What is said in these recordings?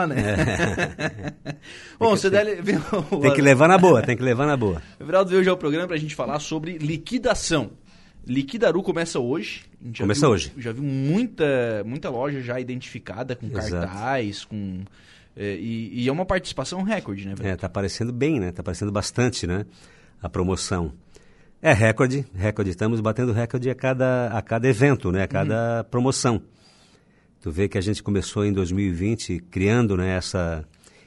lá, né? É. Bom, você deve... Tem que levar na boa, tem que levar na boa. O Everaldo veio já ao programa para a gente falar sobre liquidação. Liquidaru começa hoje. Começa viu, hoje. Já viu muita, muita loja já identificada com Exato. cartaz, com... É, e, e, é uma participação recorde, né? É, tá aparecendo bem, né? Tá aparecendo bastante, né? A promoção. É recorde, recorde. Estamos batendo recorde a cada, a cada evento, né? A cada uhum. promoção. Tu vê que a gente começou em 2020 criando né, essa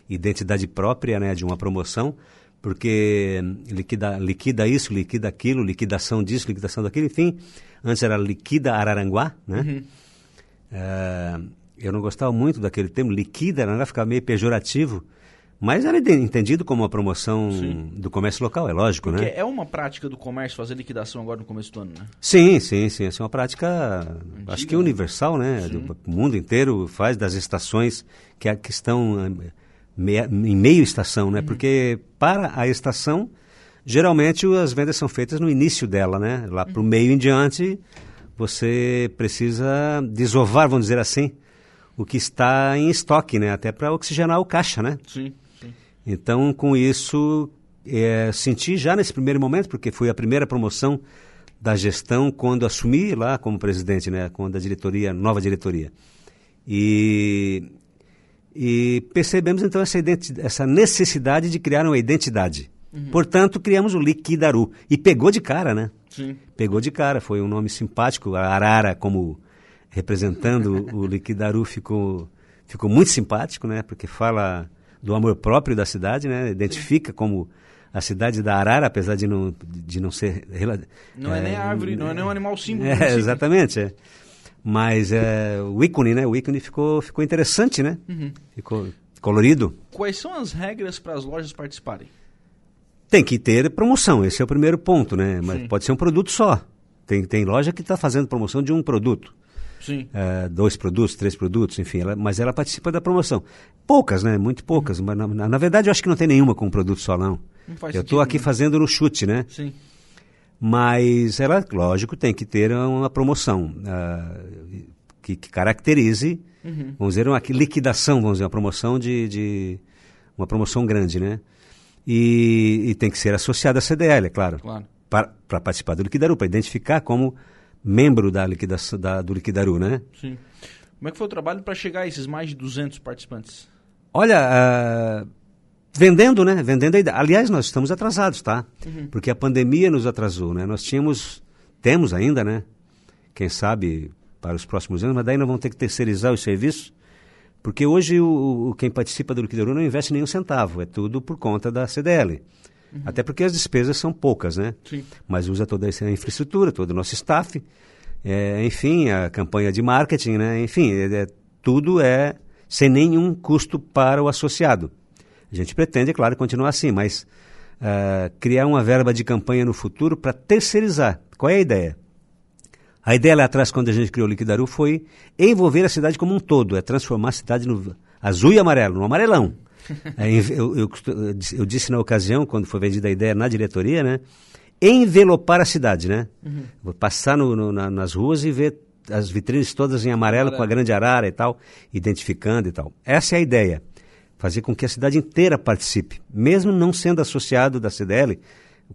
identidade própria né, de uma promoção, porque liquida, liquida isso, liquida aquilo, liquidação disso, liquidação daquilo, enfim. Antes era liquida Araranguá, né? Uhum. É, eu não gostava muito daquele termo, liquida, né? ficava meio pejorativo. Mas era entendido como uma promoção sim. do comércio local, é lógico, Porque né? é uma prática do comércio fazer liquidação agora no começo do ano, né? Sim, sim, sim. Essa é uma prática, Antiga, acho que universal, né? O mundo inteiro faz das estações que, que estão eh, meia, em meio estação, né? Uhum. Porque para a estação, geralmente as vendas são feitas no início dela, né? Lá para o uhum. meio em diante, você precisa desovar, vamos dizer assim, o que está em estoque, né? Até para oxigenar o caixa, né? Sim. Então, com isso, é, senti já nesse primeiro momento, porque foi a primeira promoção da gestão quando assumi lá como presidente, né, quando a diretoria, nova diretoria. E, e percebemos então essa, essa necessidade de criar uma identidade. Uhum. Portanto, criamos o Liquidaru. E pegou de cara, né? Sim. Pegou de cara, foi um nome simpático. A Arara, como representando o Liquidaru, ficou, ficou muito simpático, né? Porque fala do amor próprio da cidade, né? Identifica Sim. como a cidade da Arara, apesar de não, de não ser... Não é, é nem árvore, não é nem um animal símbolo. É, exatamente, é. Mas é, o ícone, né? O ícone ficou, ficou interessante, né? Uhum. Ficou colorido. Quais são as regras para as lojas participarem? Tem que ter promoção, esse é o primeiro ponto, né? Mas Sim. pode ser um produto só. Tem, tem loja que está fazendo promoção de um produto. Uh, dois produtos, três produtos, enfim, ela, mas ela participa da promoção. Poucas, né? Muito poucas, mas na, na, na, verdade eu acho que não tem nenhuma com um produto só, não. não eu estou aqui né? fazendo no chute, né? Sim. Mas ela, lógico, tem que ter uma promoção uh, que, que, caracterize, uhum. vamos dizer, uma liquidação, vamos dizer, uma promoção de, de uma promoção grande, né? E, e, tem que ser associada à CDL, é claro. Claro. Para participar do liquidaru, para identificar como membro da liquidação, da, do Liquidaru, né? Sim. Como é que foi o trabalho para chegar a esses mais de 200 participantes? Olha, uh, vendendo, né? Vendendo a ideia. Aliás, nós estamos atrasados, tá? Uhum. Porque a pandemia nos atrasou, né? Nós tínhamos, temos ainda, né? Quem sabe para os próximos anos, mas daí nós vamos ter que terceirizar os serviços, porque hoje o, o quem participa do Liquidaru não investe nenhum centavo, é tudo por conta da CDL. Uhum. Até porque as despesas são poucas, né? Sim. Mas usa toda essa infraestrutura, todo o nosso staff, é, enfim, a campanha de marketing, né? Enfim, é, é, tudo é sem nenhum custo para o associado. A gente pretende, é claro, continuar assim, mas uh, criar uma verba de campanha no futuro para terceirizar. Qual é a ideia? A ideia lá atrás, quando a gente criou o Liquidaru, foi envolver a cidade como um todo, é transformar a cidade no azul e amarelo, no amarelão. Eu, eu, eu, disse na ocasião, quando foi vendida a ideia na diretoria, né? Envelopar a cidade, né? Uhum. Passar no, no, na, nas ruas e ver as vitrines todas em amarelo, amarelo com a grande arara e tal, identificando e tal. Essa é a ideia. Fazer com que a cidade inteira participe, mesmo não sendo associado da CDL,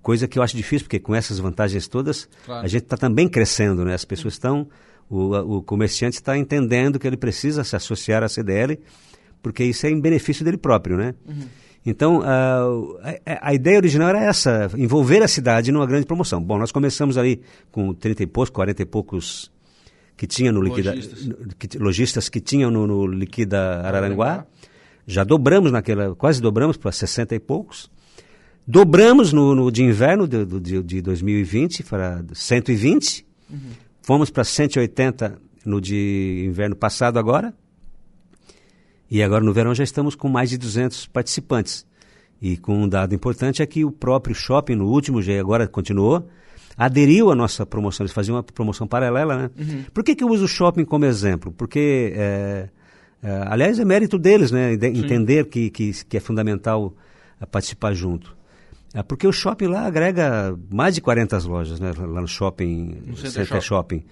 coisa que eu acho difícil, porque com essas vantagens todas, claro. a gente está também crescendo, né? As pessoas estão, o, o comerciante está entendendo que ele precisa se associar à CDL porque isso é em benefício dele próprio, né? Uhum. Então, a, a, ideia original era essa, envolver a cidade numa grande promoção. Bom, nós começamos ali com 30 e poucos, 40 e poucos que tinha no Liquida... Lojistas. Que, que tinham no, no Liquida Araranguá. Já dobramos naquela, quase dobramos para 60 e poucos. Dobramos no, no de inverno de, de, de 2020 para 120. Uhum. Fomos para 180 no de inverno passado agora. E agora no verão já estamos com mais de 200 participantes. E com um dado importante é que o próprio shopping, no último, já agora continuou, aderiu à nossa promoção. Eles faziam uma promoção paralela, né? Uhum. Por que, que eu uso o shopping como exemplo? Porque, é, é, aliás, é mérito deles, né? De, entender que, que, que, é fundamental é, participar junto. É porque o shopping lá agrega mais de 40 lojas, né? Lá no shopping, no Center, Center shopping. shopping.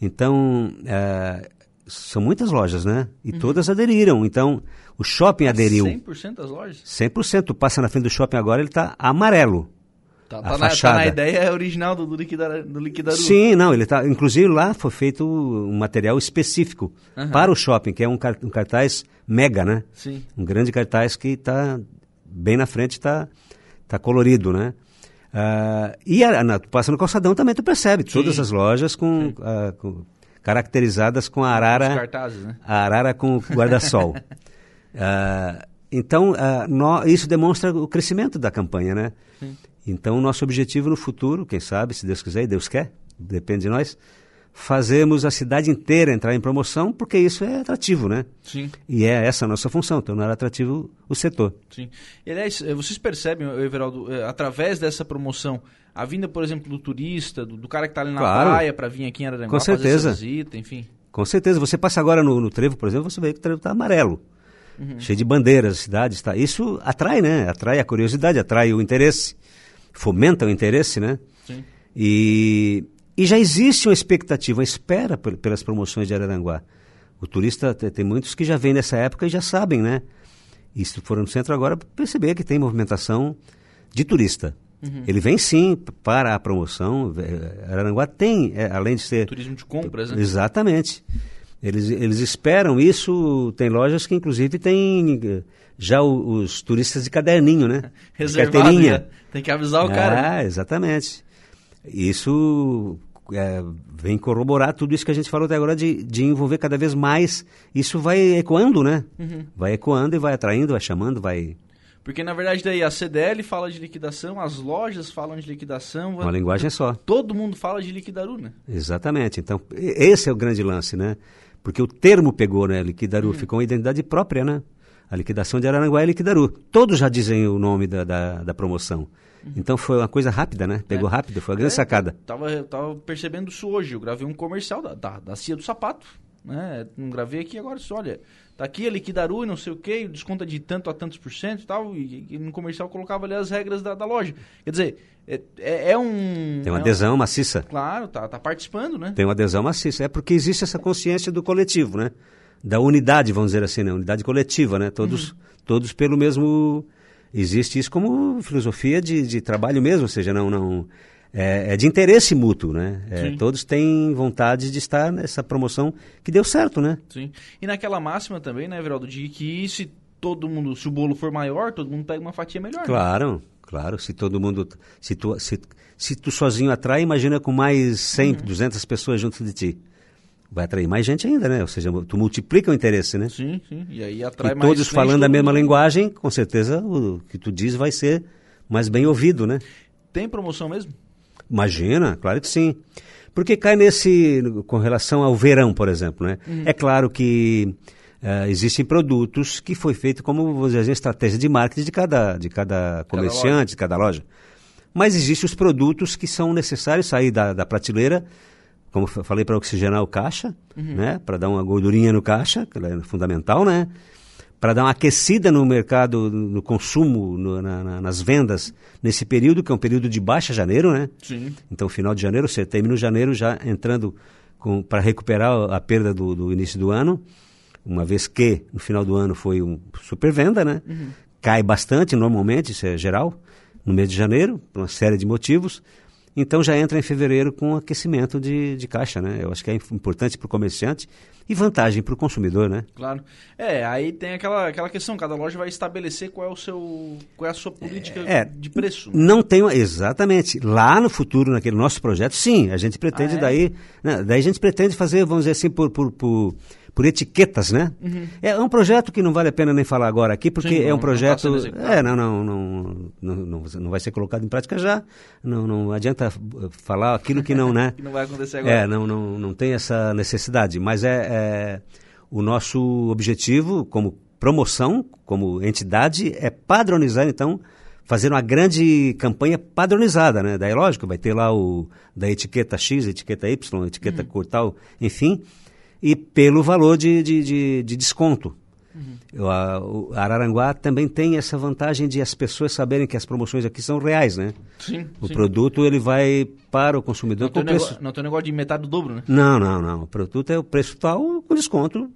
Então, é, são muitas lojas, né? E uhum. todas aderiram. Então, o shopping aderiu. 100% das lojas? 100%. Passa na frente do shopping agora, ele está amarelo. Tá, tá, na, tá, na, ideia original do, do, liquidar, do Liquidaru. Sim, não, ele tá. Inclusive lá foi feito um material específico uhum. para o shopping, que é um, um, cartaz mega, né? Sim. Um grande cartaz que está bem na frente, está tá colorido, né? Uh, e a, na, passa no calçadão também, tu percebe, Sim. todas as lojas com, uh, com, caracterizadas com a arara. Cartazes, né? A arara com guarda-sol. uh, então, no, isso demonstra o crescimento da campanha, né? Sim. Então, nosso objetivo no futuro, quem sabe, se Deus quiser e Deus quer, depende de nós, fazemos a cidade inteira entrar em promoção, porque isso é atrativo, né? Sim. E é essa a nossa função, tornar atrativo o setor. Sim. E, aliás, eh, vocês percebem, Everaldo, eh, através dessa promoção, a vinda, por exemplo, do turista, do, do cara que está ali na claro. praia para vir aqui em Araranguá Com certeza. fazer visita, enfim. Com certeza. Você passa agora no, no trevo, por exemplo, você vê que o trevo está amarelo. Uhum. Cheio de bandeiras, a cidade está. Isso atrai, né? Atrai a curiosidade, atrai o interesse fomenta o interesse, né? Sim. E, e já existe uma expectativa, uma espera pelas promoções de Araranguá. O turista, tem muitos que já vêm nessa época e já sabem, né? E se for no centro agora, perceber que tem movimentação de turista. Uhum. Ele vem sim para a promoção. Araranguá tem, é, além de ser. Turismo de compras, né? Exatamente. Eles, eles esperam isso. Tem lojas que, inclusive, tem já os, os turistas de caderninho, né? Reservado, de carteirinha. Já. Tem que avisar o cara. Ah, exatamente. Isso é, vem corroborar tudo isso que a gente falou até agora de, de envolver cada vez mais. Isso vai ecoando, né? Uhum. Vai ecoando e vai atraindo, vai chamando, vai... Porque, na verdade, daí a CDL fala de liquidação, as lojas falam de liquidação. Uma linguagem só. Todo mundo fala de liquidaru, né? Exatamente. Então, esse é o grande lance, né? Porque o termo pegou, né? Liquidaru, uhum. ficou uma identidade própria, né? A liquidação de Araranguá é Liquidaru. Todos já dizem o nome da, da, da promoção. Uhum. Então foi uma coisa rápida, né? Pegou é. rápido, foi uma grande é, sacada. Tava, tava percebendo isso hoje. Eu gravei um comercial da, da, da Cia do Sapato. Né? Não gravei aqui agora, só olha, tá aqui a liquidaru e não sei o que, desconta de tanto a tantos por cento e tal, e, e no comercial colocava ali as regras da, da loja. Quer dizer, é, é, é um... Tem uma é adesão um, maciça. Claro, tá, tá participando, né? Tem uma adesão maciça, é porque existe essa consciência do coletivo, né? Da unidade, vamos dizer assim, né? Unidade coletiva, né? Todos... Uhum todos pelo mesmo. Existe isso como filosofia de, de trabalho mesmo, ou seja, não. não é, é de interesse mútuo, né? É, todos têm vontade de estar nessa promoção que deu certo, né? Sim. E naquela máxima também, né, Everaldo, de que se todo mundo, se o bolo for maior, todo mundo pega uma fatia melhor. Né? Claro, né? claro. Se todo mundo. Se tu, se, se tu sozinho atrai, imagina com mais 100, uhum. 200 pessoas junto de ti vai atrair mais gente ainda, né? Ou seja, tu multiplica o interesse, né? Sim, sim. E aí atrai e mais todos falando a mesma linguagem, com certeza o que tu diz vai ser mais bem ouvido, né? Tem promoção mesmo? Imagina, claro que sim. Porque cai nesse, com relação ao verão, por exemplo, né? Uhum. É claro que uh, existem produtos que foi feito como, vamos dizer, estratégia de marketing de cada, de cada comerciante, cada de cada loja. Mas existem os produtos que são necessários sair da, da prateleira como eu falei, para oxigenar o caixa, uhum. né? Para dar uma gordurinha no caixa, que é fundamental, né? Para dar uma aquecida no mercado, no consumo, no, na, na, nas vendas, nesse período, que é um período de baixa janeiro, né? Sim. Então, final de janeiro, você termina o janeiro já entrando para recuperar a perda do, do, início do ano, uma vez que no final do ano foi um super venda, né? Uhum. Cai bastante, normalmente, isso é geral, no mês de janeiro, por uma série de motivos. Então já entra em fevereiro com aquecimento de, de caixa, né? Eu acho que é importante para o comerciante e vantagem para o consumidor, né? Claro. É, aí tem aquela, aquela questão, cada loja vai estabelecer qual é o seu qual é a sua política é, de preço. Não tem, exatamente. Lá no futuro, naquele nosso projeto, sim, a gente pretende ah, é? daí, né, daí a gente pretende fazer, vamos dizer assim, por, por, por por etiquetas, né? Uhum. É um projeto que não vale a pena nem falar agora aqui, porque Sim, é um projeto. Não tá é, não, não, não, não, não, não vai ser colocado em prática já. Não, não adianta falar aquilo que não, né? que não vai acontecer agora. É, não, não, não tem essa necessidade. Mas é, é o nosso objetivo como promoção, como entidade, é padronizar, então, fazer uma grande campanha padronizada, né? Daí, lógico, vai ter lá o da etiqueta X, etiqueta Y, etiqueta uhum. cor tal, enfim e pelo valor de, de, de, de desconto. Uhum. O Araranguá também tem essa vantagem de as pessoas saberem que as promoções aqui são reais, né? Sim. O sim. produto ele vai para o consumidor Não com tem, preço. negócio, não tem negócio de metade do dobro, né? Não, não, não. O produto é o preço tal com desconto.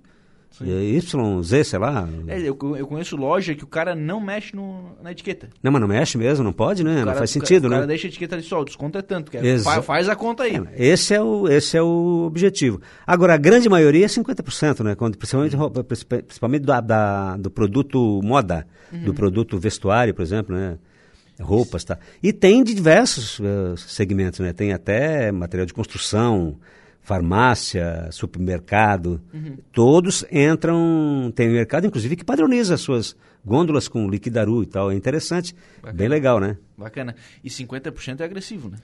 Y, Z, sei lá. É, eu, eu conheço loja que o cara não mexe no, na etiqueta. Não, mas não mexe mesmo, não pode, né? O não cara- faz o cara- sentido, o né? cara deixa a etiqueta ali só, o desconto é tanto. Que é, Exa- fa- faz a conta aí. Esse é o, esse é o objetivo. Agora, a grande maioria é 50%, né? Quando, principalmente roupa- princip- principalmente da, da- do produto moda, do produto vestuário, por exemplo, né? Roupas, tá? E tem de diversos eh, segmentos, né? Tem até material de construção, farmácia, supermercado. Todos entram. Tem mercado, inclusive, que padroniza as suas gôndolas com liquidaru e tal. É interessante. Bacana. Bem legal, né? Bacana. E 50% é agressivo, né?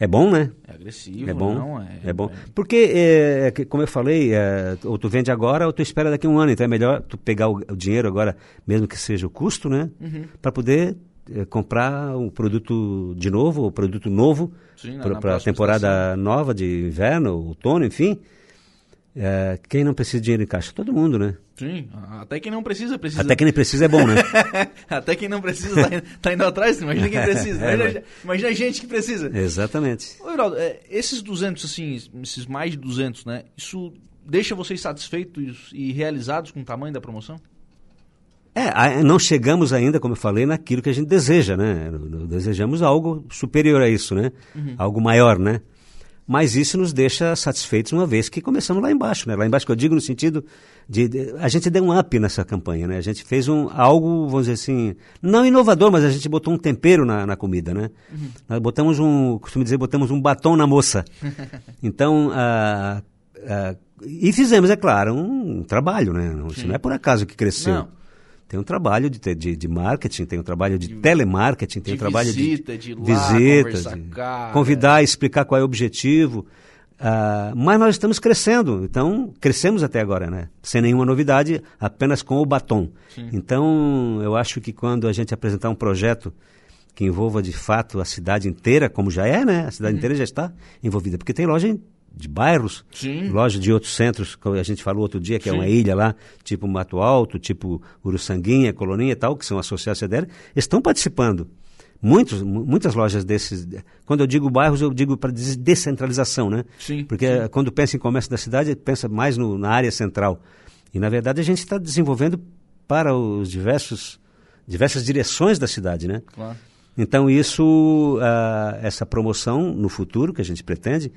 É bom, né? É agressivo, É bom, não é, bom. Porque, é, como eu falei, é, ou tu vende agora ou tu espera daqui a um ano. Então é melhor tu pegar o, o dinheiro agora, mesmo que seja o custo, né? Uhum. Para poder é, comprar um produto de novo, ou produto novo, para a temporada estação. nova de inverno, outono, enfim. É, quem não precisa de dinheiro em caixa? Todo mundo, né? Sim, até quem não precisa, precisa. Até quem nem precisa é bom, né? Até quem não precisa tá indo, tá indo atrás, imagina quem precisa. É, Imagina, imagina a gente que precisa. Exatamente. Ô, Everaldo, é, esses 200, assim, esses mais de 200, né? Isso deixa vocês satisfeitos e realizados com o tamanho da promoção? É, a- não chegamos ainda, como eu falei, naquilo que a gente deseja, né? Desejamos algo superior a isso, né? Algo maior, né? Mas isso nos deixa satisfeitos uma vez que começamos lá embaixo, né? Lá embaixo que eu digo no sentido de, de- a gente deu um up nessa campanha, né? A gente fez um algo, vamos dizer assim, não inovador, mas a gente botou um tempero na, na comida, né? Nós botamos um, costumo dizer, botamos um batom na moça. Então, ah, ah, e fizemos, é claro, um, um trabalho, né? Isso não é por acaso que cresceu. Não. Tem um trabalho de, te- de, de marketing, tem um trabalho de, telemarketing, tem de um trabalho visita, de, de lá, visita, de convidar, explicar qual é o objetivo. Ah, mas nós estamos crescendo, então crescemos até agora, né? Sem nenhuma novidade, apenas com o batom. Então, eu acho que quando a gente apresentar um projeto que envolva de fato a cidade inteira, como já é, né? A cidade inteira já está envolvida, porque tem loja em- de bairros, Sim. loja de outros centros, como a gente falou outro dia, que é Sim. uma ilha lá, tipo Mato Alto, tipo Uruçanguinha, Coloninha e tal, que são associados à CDL, estão participando. Muitos, mu- muitas lojas desses. Quando eu digo bairros, eu digo para descentralização, né? Sim, Porque sim. quando pensa em comércio da cidade, pensa mais no- na área central. E, na verdade, a gente está desenvolvendo para os diversos, diversas direções da cidade, né? Claro. Então, isso, ah, essa promoção no futuro, que a gente pretende,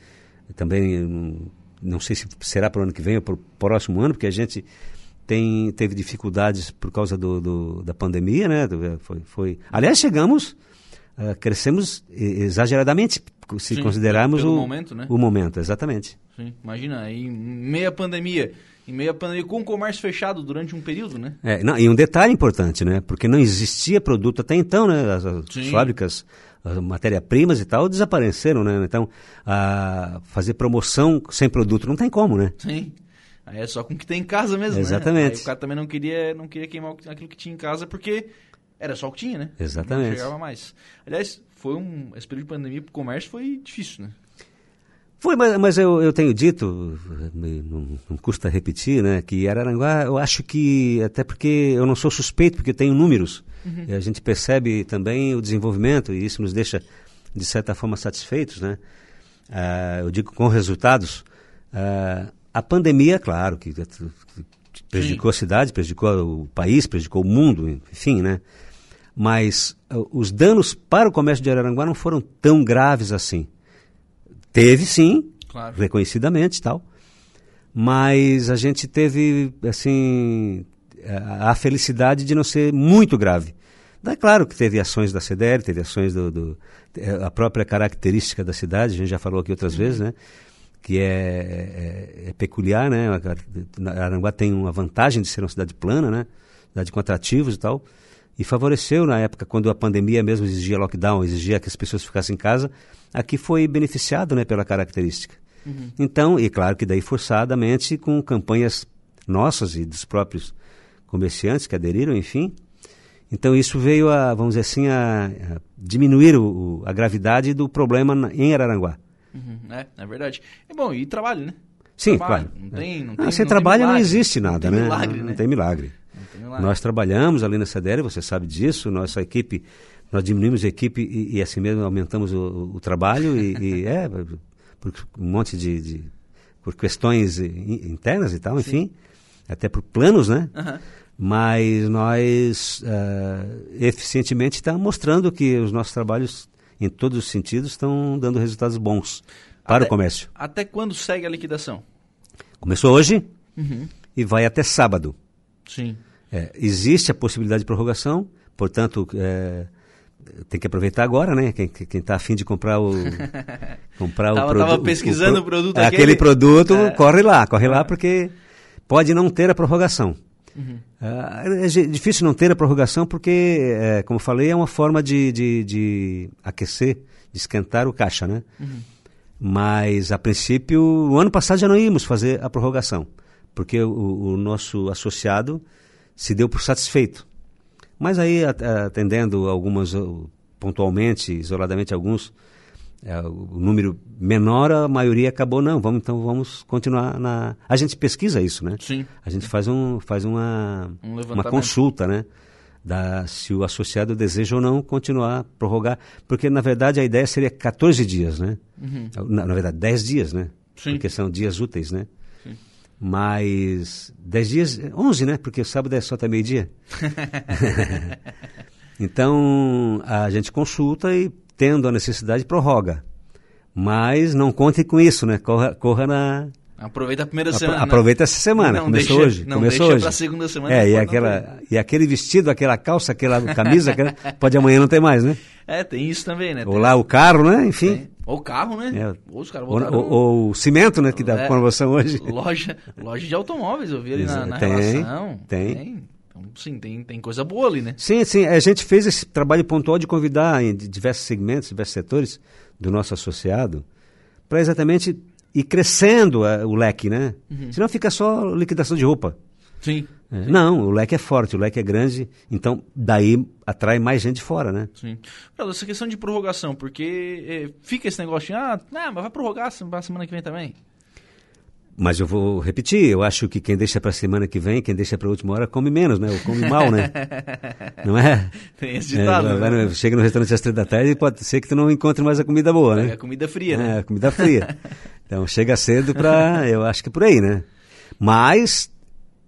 também não sei se será para o ano que vem ou para o próximo ano, porque a gente tem, teve dificuldades por causa do, do- da pandemia, né? Foi, foi... Aliás, chegamos, ah, crescemos exageradamente, se Sim, considerarmos o momento, né? O momento, exatamente. Sim. Imagina, em meia pandemia, em meia pandemia, com o comércio fechado durante um período, né? É, não, e um detalhe importante, né? Porque não existia produto até então, né? As, as fábricas, as matéria-primas e tal desapareceram, né? Então, a fazer promoção sem produto não tem como, né? Sim. Aí é só com o que tem em casa mesmo, Exatamente. né? Aí o cara também não queria, não queria queimar o que- aquilo que tinha em casa, porque era só o que tinha, né? Exatamente. Não chegava mais. Aliás, foi um, esse período de pandemia pro comércio foi difícil, né? Foi, mas, mas eu, eu tenho dito, não, não custa repetir, né? Que Araranguá, eu acho que, até porque eu não sou suspeito, porque eu tenho números. E a gente percebe também o desenvolvimento e isso nos deixa, de certa forma, satisfeitos, né? Ah, eu digo com resultados. Ah, a pandemia, claro, que prejudicou a cidade, prejudicou o país, prejudicou o mundo, enfim, né? Mas ah, os danos para o comércio de Araranguá não foram tão graves assim. Teve sim, Claro. reconhecidamente e tal, mas a gente teve, assim, a, felicidade de não ser muito grave. É claro que teve ações da CDL, teve ações do, do- eh, a própria característica da cidade, a gente já falou aqui outras vezes, né? Que é, é- é peculiar, né? Aranguá tem uma vantagem de ser uma cidade plana, né? Cidade com atrativos e tal. E favoreceu na época, quando a pandemia mesmo exigia lockdown, exigia que as pessoas ficassem em casa, aqui foi beneficiado né, pela característica. Então, e claro que daí forçadamente com campanhas nossas e dos próprios comerciantes que aderiram, enfim. Então isso veio a, vamos dizer assim, a, a diminuir o, a gravidade do problema na- em Araranguá. Uhum, é, é verdade. É bom, e trabalho, né? Sim, Trabalho, claro. Não tem, não Ah, tem, sem não trabalho não existe nada, não tem né? Milagre, não né? tem milagre. Nós trabalhamos ali na CDL, você sabe disso, nossa equipe, nós diminuímos a equipe e, e assim mesmo aumentamos o, o trabalho e, e, é, por um monte de, de por questões internas e tal, enfim, até por planos, né? Uhum. Mas nós uh, eficientemente estamos mostrando que os nossos trabalhos, em todos os sentidos, estão dando resultados bons para até, o comércio. Até quando segue a liquidação? Começou hoje uhum. e vai até sábado. Sim. É, existe a possibilidade de prorrogação, portanto, é, tem que aproveitar agora, né? Quem está afim de comprar o comprar tava, o produto. Estava pesquisando o, o, produto. Aquele, aquele produto, é. corre lá, corre lá porque pode não ter a prorrogação. Uhum. é difícil não ter a prorrogação porque, é, como falei, é uma forma de, de, de, aquecer, de esquentar o caixa, né? Uhum. Mas, a princípio, o ano passado já não íamos fazer a prorrogação, porque o, o nosso associado se deu por satisfeito. Mas aí, atendendo algumas, pontualmente, isoladamente alguns, é, o número menor, a maioria acabou, não, vamos, então vamos continuar na... A gente pesquisa isso, né? Sim. A gente faz, um, faz uma, um uma consulta, né? Da, se o associado deseja ou não continuar, prorrogar, porque na verdade a ideia seria 14 dias, né? Uhum. Na, na, verdade, 10 dias, né? Sim. Porque são dias úteis, né? Mas 10 dias, 11, né? Porque sábado é só até meio-dia. então a gente consulta e tendo a necessidade, prorroga. Mas não conte com isso, né? Corra, corra na. Aproveita a primeira semana. Aproveita essa semana. Não começou deixa, hoje. Não começou deixa hoje. segunda semana. É, e, aquela, e aquele vestido, aquela calça, aquela camisa, aquela, pode amanhã não ter mais, né? É, tem isso também, né? Ou lá o carro, né? Enfim. Tem. Ou carro, né? É. Ou os caras botaram... Ou, ou, o cimento, né? Que dá é. promoção hoje. Loja, loja de automóveis, eu vi ali na, na tem, relação. Tem. tem. Então, sim, tem, tem coisa boa ali, né? Sim, sim. A gente fez esse trabalho pontual de convidar em diversos segmentos, diversos setores do nosso associado, para exatamente ir crescendo a, o leque, né? Uhum. Senão fica só liquidação de roupa. Sim. É. Não, o leque é forte, o leque é grande, então daí atrai mais gente fora, né? Sim. Essa questão de prorrogação, porque é, fica esse negócio de, ah, não, mas vai prorrogar semana que vem também. Mas eu vou repetir, eu acho que quem deixa para a semana que vem, quem deixa para a última hora, come menos, né? Ou come mal, né? não é? Tem esse ditado. É, né? Chega no restaurante às três da tarde e pode ser que tu não encontre mais a comida boa, né? É a comida fria, né? É, a comida fria. então chega cedo para, eu acho que por aí, né? Mas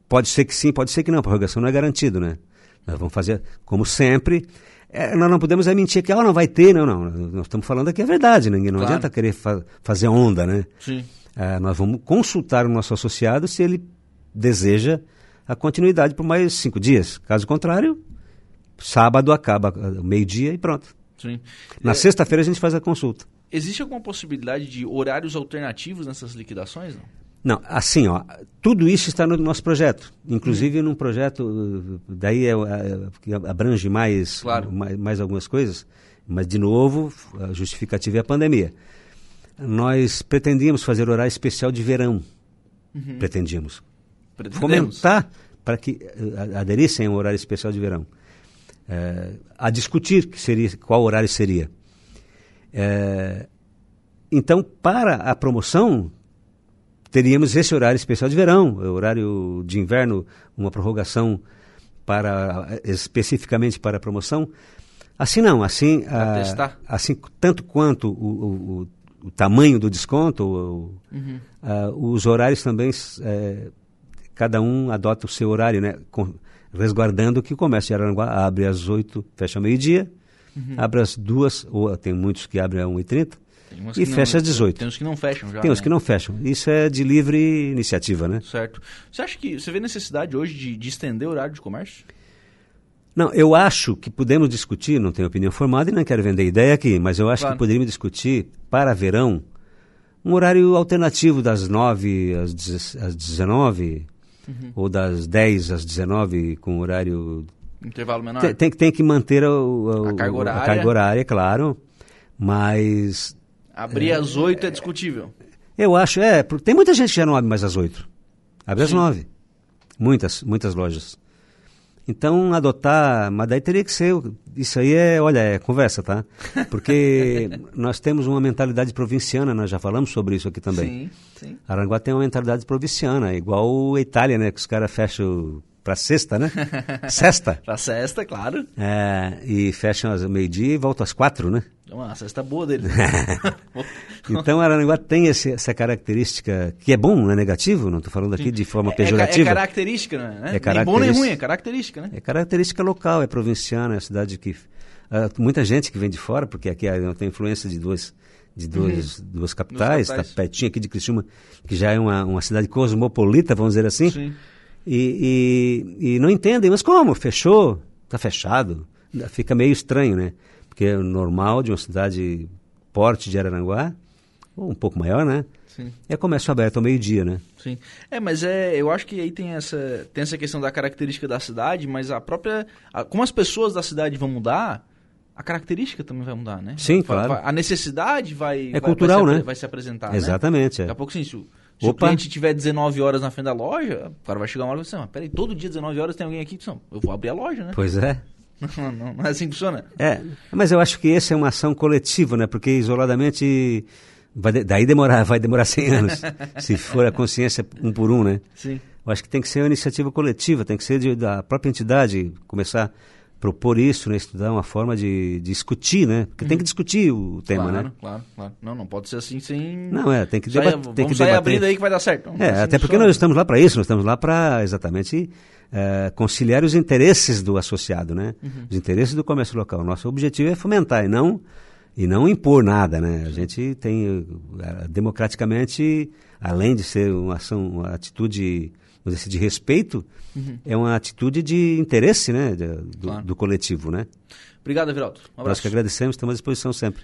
pode ser que sim, pode ser que não, a prorrogação não é garantido, né? Nós vamos fazer, como sempre, é, nós não podemos é mentir que ela não vai ter, não, não. Nós estamos falando aqui a verdade, ninguém não claro. adianta querer fa fazer onda, né? Sim. É, nós vamos consultar o nosso associado se ele deseja a continuidade por mais cinco dias. Caso contrário, sábado acaba meio-dia e pronto. Sim. Na é, sexta-feira a gente faz a consulta. Existe alguma possibilidade de horários alternativos nessas liquidações? Não? Não, assim, ó, tudo isso está no nosso projeto. Inclusive num projeto, daí é, é, abrange mais, claro. mais, mais algumas coisas, mas de novo, a justificativa é a pandemia nós pretendíamos fazer horário especial de verão. Uhum. Pretendíamos. Fomentar para que uh, aderissem ao horário especial de verão. É, a discutir que seria, qual horário seria. É, então, para a promoção, teríamos esse horário especial de verão, horário de inverno, uma prorrogação para especificamente para a promoção. Assim não, assim, a, assim tanto quanto o, o, o tamanho do desconto, o, uhum. uh, os horários também, é, cada um adota o seu horário, né? Com, resguardando que o comércio de Araranguá abre às 8, fecha meio-dia, uhum. abre às duas, ou tem muitos que abrem às 1h30, e fecha às 18. Tem uns que não fecham já. Tem uns né? que não fecham. Isso é de livre iniciativa, né? Certo. Você acha que você vê necessidade hoje de, de estender o horário de comércio? Não, eu acho que podemos discutir, não tenho opinião formada e não quero vender ideia aqui, mas eu acho claro. que poderíamos discutir para verão um horário alternativo das 9 às, 19 uhum. ou das 10 às 19 com horário intervalo menor. Tem, tem, tem que manter o, a, carga horária. a carga horária, claro, mas abrir é, às 8 é discutível. Eu acho, é, tem muita gente que já não abre mais às 8. Abre Sim. às 9. Muitas, muitas lojas. Então, adotar, mas daí teria que ser, isso aí é, olha, é conversa, tá? Porque nós temos uma mentalidade provinciana, nós já falamos sobre isso aqui também. Sim, sim. Aranguá tem uma mentalidade provinciana, igual a Itália, né? Que os caras fecham para sexta, né? Sexta. Pra sexta, claro. É, e fecham às meio-dia e voltam às quatro, né? É uma cesta boa dele. Então Araranguá tem esse, essa característica que é bom, não é negativo, não estou falando aqui de forma É- é, pejorativa. é característica, né? É Nem bom nem característica. ruim, é característica, né? É característica local, é provinciana, é uma cidade que. ah, muita gente que vem de fora, porque aqui ah, tem influência de duas, de duas, duas capitais, capitais. está pertinho aqui de Criciúma, que já é uma, uma cidade cosmopolita, vamos dizer assim. Sim. E, e, e não entendem, mas como? Fechou? Está fechado? Fica meio estranho, né? Porque é normal de uma cidade porte de Araranguá, ou um pouco maior, né? Sim. É comércio aberto ao meio-dia, né? Sim. É, mas é, eu acho que aí tem essa, tem essa questão da característica da cidade, mas a própria. a- como as pessoas da cidade vão mudar, a característica também vai mudar, né? Sim, Vai- claro. vai- a necessidade vai. vai- cultural, vai se, né? Vai se apresentar. né? Exatamente. Daqui É. a pouco, sim, se, o, se o Opa. cliente tiver 19 horas na frente da loja, o cara vai chegar uma hora e vai dizer, mas peraí, todo dia 19 horas tem alguém aqui? Eu vou abrir a loja, né? Pois é. Não, não, não é assim que funciona. É, mas eu acho que essa é uma ação coletiva, né? Porque isoladamente vai de- daí demorar, vai demorar 100 anos, se for a consciência um por um, né? Sim. Eu acho que tem que ser uma iniciativa coletiva, tem que ser de- da própria entidade começar a propor isso, né? Estudar uma forma de, de discutir, né? Porque tem que discutir o tema, claro, né? claro, claro. Não, não pode ser assim sem. Não, é, tem que Saia- debater. vamos tem que sair debater. abrindo aí que vai dar certo. Não, É, assim até porque funciona. nós estamos lá para isso, nós estamos lá para exatamente eh, conciliar os interesses do associado, né? Uhum. Os interesses do comércio local. Nosso objetivo é fomentar e não e não impor nada, né? A gente tem eh, democraticamente, além de ser uma ação, uma atitude vamos dizer de respeito, é uma atitude de interesse, né? do, Uhum. Claro. do coletivo, né? Obrigado, Everaldo. Um Nós abraço. que agradecemos, estamos à disposição sempre.